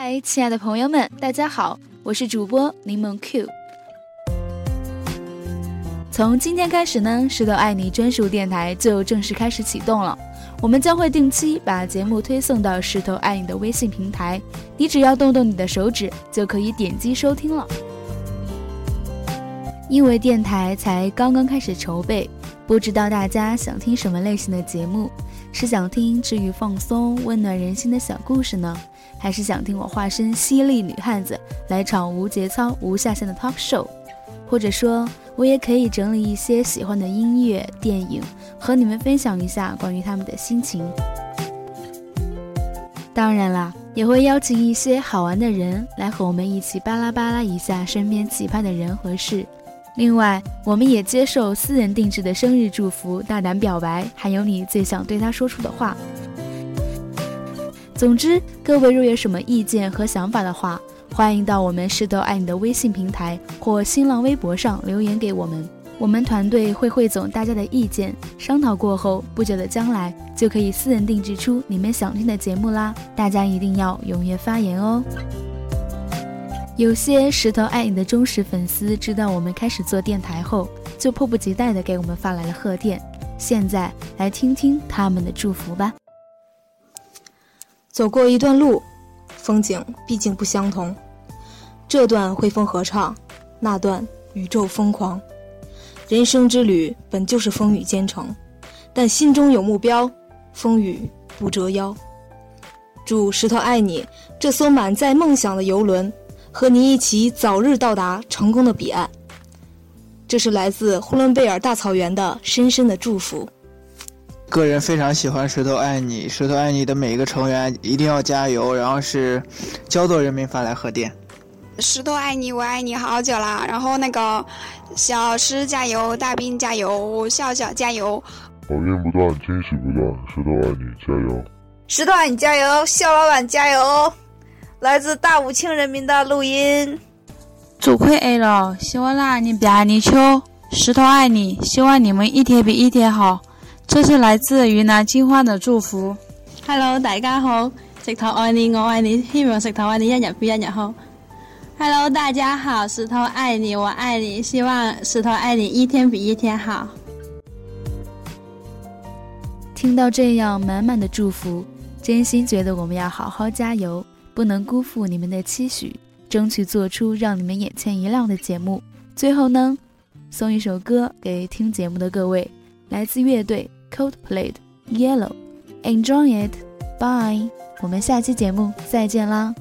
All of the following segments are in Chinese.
嗨，亲爱的朋友们，大家好，我是主播柠檬 Q。从今天开始呢，石头爱你专属电台就正式开始启动了。我们将会定期把节目推送到石头爱你的微信平台，你只要动动你的手指，就可以点击收听了。因为电台才刚刚开始筹备，不知道大家想听什么类型的节目？是想听治愈、放松、温暖人心的小故事呢？还是想听我化身犀利女汉子来场无节操、无下限的 talk show，或者说，我也可以整理一些喜欢的音乐、电影，和你们分享一下关于他们的心情。当然啦，也会邀请一些好玩的人来和我们一起巴拉巴拉一下身边奇葩的人和事。另外，我们也接受私人定制的生日祝福、大胆表白，还有你最想对他说出的话。总之，各位若有什么意见和想法的话，欢迎到我们石头爱你的微信平台或新浪微博上留言给我们。我们团队会汇总大家的意见，商讨过后，不久的将来就可以私人定制出你们想听的节目啦！大家一定要踊跃发言哦。有些石头爱你的忠实粉丝知道我们开始做电台后，就迫不及待地给我们发来了贺电。现在来听听他们的祝福吧。走过一段路，风景毕竟不相同。这段汇丰合唱，那段宇宙疯狂。人生之旅本就是风雨兼程，但心中有目标，风雨不折腰。祝石头爱你这艘满载梦想的游轮，和你一起早日到达成功的彼岸。这是来自呼伦贝尔大草原的深深的祝福。个人非常喜欢石头爱你，石头爱你的每一个成员一定要加油。然后是焦作人民发来贺电，石头爱你，我爱你好久啦。然后那个小诗加油，大兵加油，笑笑加油，好运不断，惊喜不断，石头爱你加油，石头爱你加油，肖老板加油。来自大武庆人民的录音，主快爱了，希望啦你别离球，石头爱你，希望你们一天比一天好。这是来自云南金花的祝福。Hello，大家好，石头爱你，我爱你，希望石头爱你一日比一日好。Hello，大家好，石头爱你，我爱你，希望石头爱你一天比一天好。听到这样满满的祝福，真心觉得我们要好好加油，不能辜负你们的期许，争取做出让你们眼前一亮的节目。最后呢，送一首歌给听节目的各位，来自乐队。Coldplay Yellow, enjoy it, bye。我们下期节目再见啦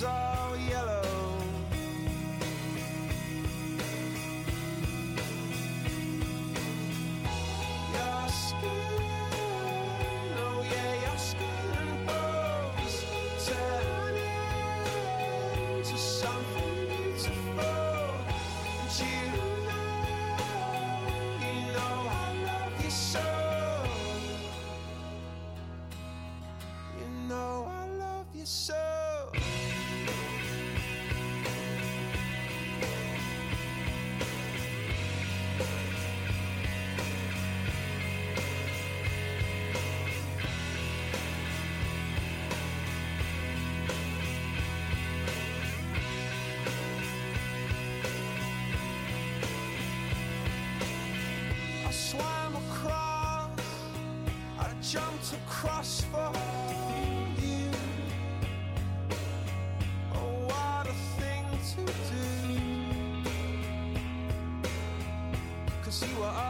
saw to cross for you. Oh, what a thing to do. Cause you are.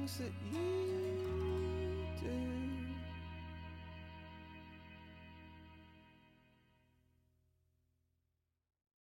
things that you